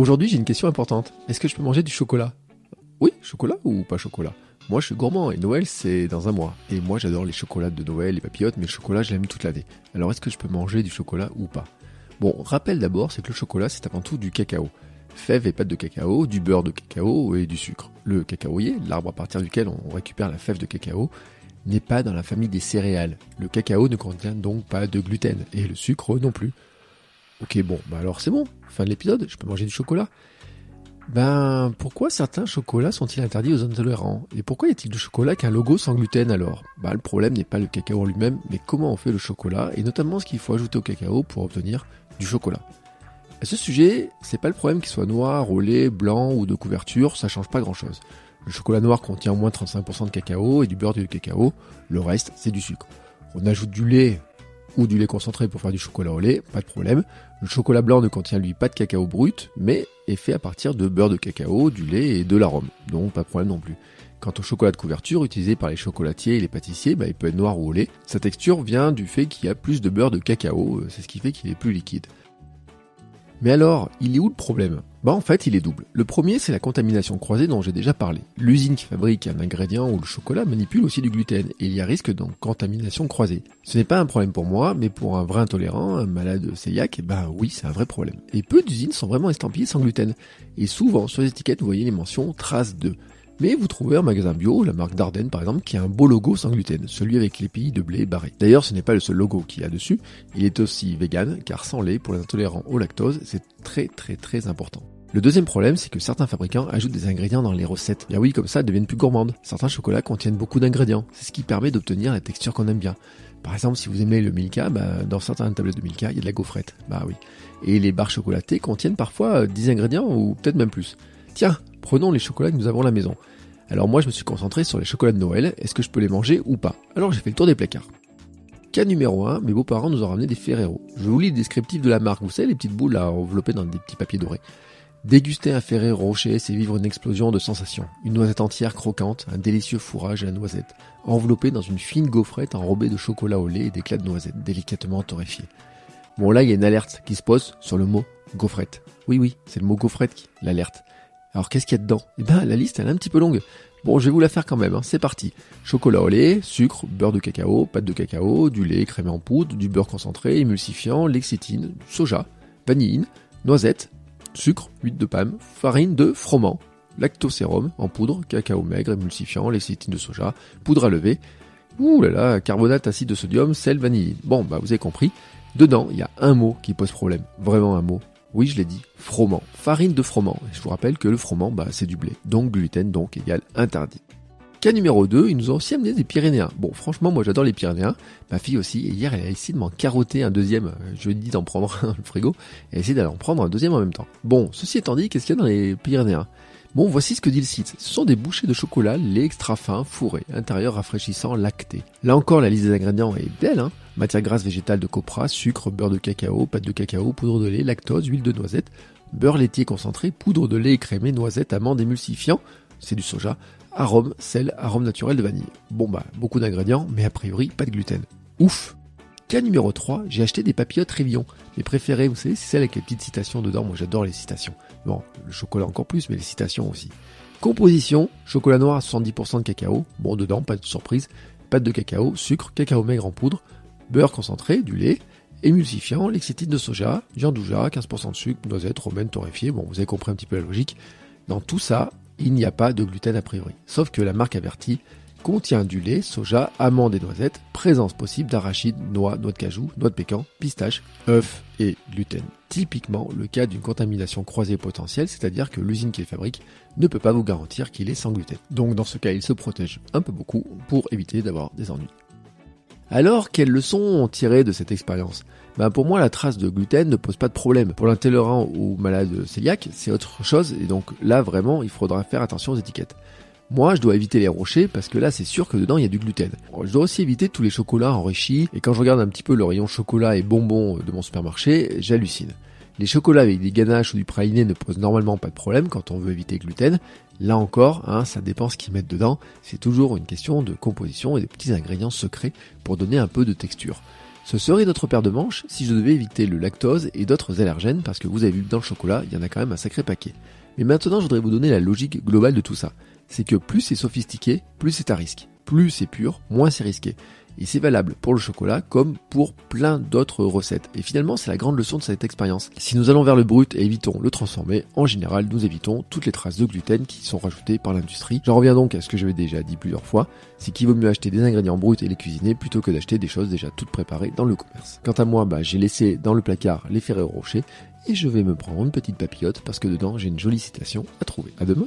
Aujourd'hui, j'ai une question importante. Est-ce que je peux manger du chocolat? Oui, chocolat ou pas chocolat? Moi, je suis gourmand et Noël, c'est dans un mois. Et moi, j'adore les chocolats de Noël, les papillotes, mais le chocolat, je l'aime toute l'année. Alors, est-ce que je peux manger du chocolat ou pas? Bon, rappel d'abord, c'est que le chocolat, c'est avant tout du cacao. Fèves et pâte de cacao, du beurre de cacao et du sucre. Le cacaoyer, l'arbre à partir duquel on récupère la fève de cacao, n'est pas dans la famille des céréales. Le cacao ne contient donc pas de gluten, et le sucre non plus. Ok, bon, bah alors c'est bon, fin de l'épisode, je peux manger du chocolat. Ben, pourquoi certains chocolats sont-ils interdits aux intolérants Et pourquoi y a-t-il du chocolat qu'un logo sans gluten alors? Bah, le problème n'est pas le cacao en lui-même, mais comment on fait le chocolat, et notamment ce qu'il faut ajouter au cacao pour obtenir du chocolat. À ce sujet, c'est pas le problème qu'il soit noir, au lait, blanc ou de couverture, ça change pas grand chose. Le chocolat noir contient au moins 35% de cacao et du beurre de cacao, le reste c'est du sucre. On ajoute du lait ou du lait concentré pour faire du chocolat au lait, pas de problème. Le chocolat blanc ne contient lui pas de cacao brut, mais est fait à partir de beurre de cacao, du lait et de l'arôme, donc pas de problème non plus. Quant au chocolat de couverture utilisé par les chocolatiers et les pâtissiers, bah, il peut être noir ou au lait. Sa texture vient du fait qu'il y a plus de beurre de cacao, c'est ce qui fait qu'il est plus liquide. Mais alors, il est où le problème? Bah en fait, il est double. Le premier, c'est la contamination croisée dont j'ai déjà parlé. L'usine qui fabrique un ingrédient ou le chocolat manipule aussi du gluten, et il y a risque de contamination croisée. Ce n'est pas un problème pour moi, mais pour un vrai intolérant, un malade cœliaque, bah oui, c'est un vrai problème. Et peu d'usines sont vraiment estampillées sans gluten. Et souvent, sur les étiquettes, vous voyez les mentions traces de. Mais vous trouvez un magasin bio, la marque Dardenne par exemple, qui a un beau logo sans gluten, celui avec les pays de blé barré. D'ailleurs, ce n'est pas le seul logo qu'il y a dessus, il est aussi vegan, car sans lait, pour les intolérants au lactose, c'est très très très important. Le deuxième problème, c'est que certains fabricants ajoutent des ingrédients dans les recettes. Bien oui, comme ça, elles deviennent plus gourmandes. Certains chocolats contiennent beaucoup d'ingrédients. C'est ce qui permet d'obtenir la texture qu'on aime bien. Par exemple, si vous aimez le Milka, bah, dans certaines tablettes de Milka, il y a de la gaufrette. Bah oui. Et les barres chocolatées contiennent parfois 10 ingrédients ou peut-être même plus. Tiens, prenons les chocolats que nous avons à la maison. Alors moi je me suis concentré sur les chocolats de Noël, est-ce que je peux les manger ou pas? Alors j'ai fait le tour des placards. Cas numéro 1, mes beaux-parents nous ont ramené des Ferrero. Je vous lis le descriptif de la marque, vous savez les petites boules là enveloppées dans des petits papiers dorés. Déguster un Ferrero Rocher, c'est vivre une explosion de sensations. Une noisette entière croquante, un délicieux fourrage à la noisette, enveloppé dans une fine gaufrette enrobée de chocolat au lait et d'éclats de noisette, délicatement torréfiés. Bon là il y a une alerte qui se pose sur le mot gaufrette. Oui oui, c'est le mot gaufrette qui l'alerte. Alors qu'est-ce qu'il y a dedans? Eh ben la liste elle est un petit peu longue. Bon je vais vous la faire quand même, hein. c'est parti. Chocolat au lait, sucre, beurre de cacao, pâte de cacao, du lait crémé en poudre, du beurre concentré, émulsifiant, lexitine, soja, vanilline, noisette, sucre, huile de palme, farine de froment, lactosérum en poudre, cacao maigre, émulsifiant, lexitine de soja, poudre à lever, ouh là carbonate acide de sodium, sel, vanilline. Bon bah vous avez compris, dedans il y a un mot qui pose problème, vraiment un mot, oui, je l'ai dit, froment. Farine de froment. Je vous rappelle que le froment, bah, c'est du blé. Donc gluten, donc égal interdit. Cas numéro 2, ils nous ont aussi amené des Pyrénéens. Bon, franchement, moi j'adore les Pyrénéens. Ma fille aussi, et hier elle a essayé de m'en carotter un deuxième. Je lui ai d'en prendre un le frigo. Elle a essayé d'aller en prendre un deuxième en même temps. Bon, ceci étant dit, qu'est-ce qu'il y a dans les Pyrénéens? Bon, voici ce que dit le site. Ce sont des bouchées de chocolat, lait extra fin, fourré, intérieur rafraîchissant, lacté. Là encore, la liste des ingrédients est belle, hein Matière grasse végétale de copra, sucre, beurre de cacao, pâte de cacao, poudre de lait, lactose, huile de noisette, beurre laitier concentré, poudre de lait écrémé, noisette, amande émulsifiant, c'est du soja, arôme, sel, arôme naturel de vanille. Bon bah, beaucoup d'ingrédients, mais a priori pas de gluten. Ouf Cas numéro 3, j'ai acheté des papillotes Révillon. Les préférés, vous savez, c'est celles avec les petites citations dedans. Moi j'adore les citations. Bon, le chocolat encore plus, mais les citations aussi. Composition, chocolat noir à 70% de cacao. Bon, dedans, pas de surprise. Pâte de cacao, sucre, cacao maigre en poudre, beurre concentré, du lait, émulsifiant, lexitine de soja, giandouja, 15% de sucre, noisette, romaine torréfiée. Bon, vous avez compris un petit peu la logique. Dans tout ça, il n'y a pas de gluten a priori. Sauf que la marque avertit contient du lait, soja, amandes et noisettes, présence possible d'arachides, noix, noix de cajou, noix de pécan, pistache, œufs et gluten. Typiquement le cas d'une contamination croisée potentielle, c'est-à-dire que l'usine qui les fabrique ne peut pas vous garantir qu'il est sans gluten. Donc dans ce cas, il se protège un peu beaucoup pour éviter d'avoir des ennuis. Alors, quelles leçons ont tiré de cette expérience? Ben pour moi, la trace de gluten ne pose pas de problème. Pour l'intolérant ou malade cœliaque, c'est autre chose, et donc là, vraiment, il faudra faire attention aux étiquettes. Moi, je dois éviter les rochers parce que là, c'est sûr que dedans, il y a du gluten. Je dois aussi éviter tous les chocolats enrichis, et quand je regarde un petit peu le rayon chocolat et bonbons de mon supermarché, j'hallucine. Les chocolats avec des ganaches ou du praliné ne posent normalement pas de problème quand on veut éviter le gluten. Là encore, hein, ça dépend ce qu'ils mettent dedans. C'est toujours une question de composition et de petits ingrédients secrets pour donner un peu de texture. Ce serait notre paire de manches si je devais éviter le lactose et d'autres allergènes parce que vous avez vu dans le chocolat, il y en a quand même un sacré paquet. Mais maintenant, je voudrais vous donner la logique globale de tout ça. C'est que plus c'est sophistiqué, plus c'est à risque. Plus c'est pur, moins c'est risqué. Et c'est valable pour le chocolat comme pour plein d'autres recettes. Et finalement, c'est la grande leçon de cette expérience. Si nous allons vers le brut et évitons le transformé, en général, nous évitons toutes les traces de gluten qui sont rajoutées par l'industrie. J'en reviens donc à ce que j'avais déjà dit plusieurs fois, c'est qu'il vaut mieux acheter des ingrédients bruts et les cuisiner plutôt que d'acheter des choses déjà toutes préparées dans le commerce. Quant à moi, bah, j'ai laissé dans le placard les Ferrero Rocher et je vais me prendre une petite papillote parce que dedans j'ai une jolie citation à trouver. À demain.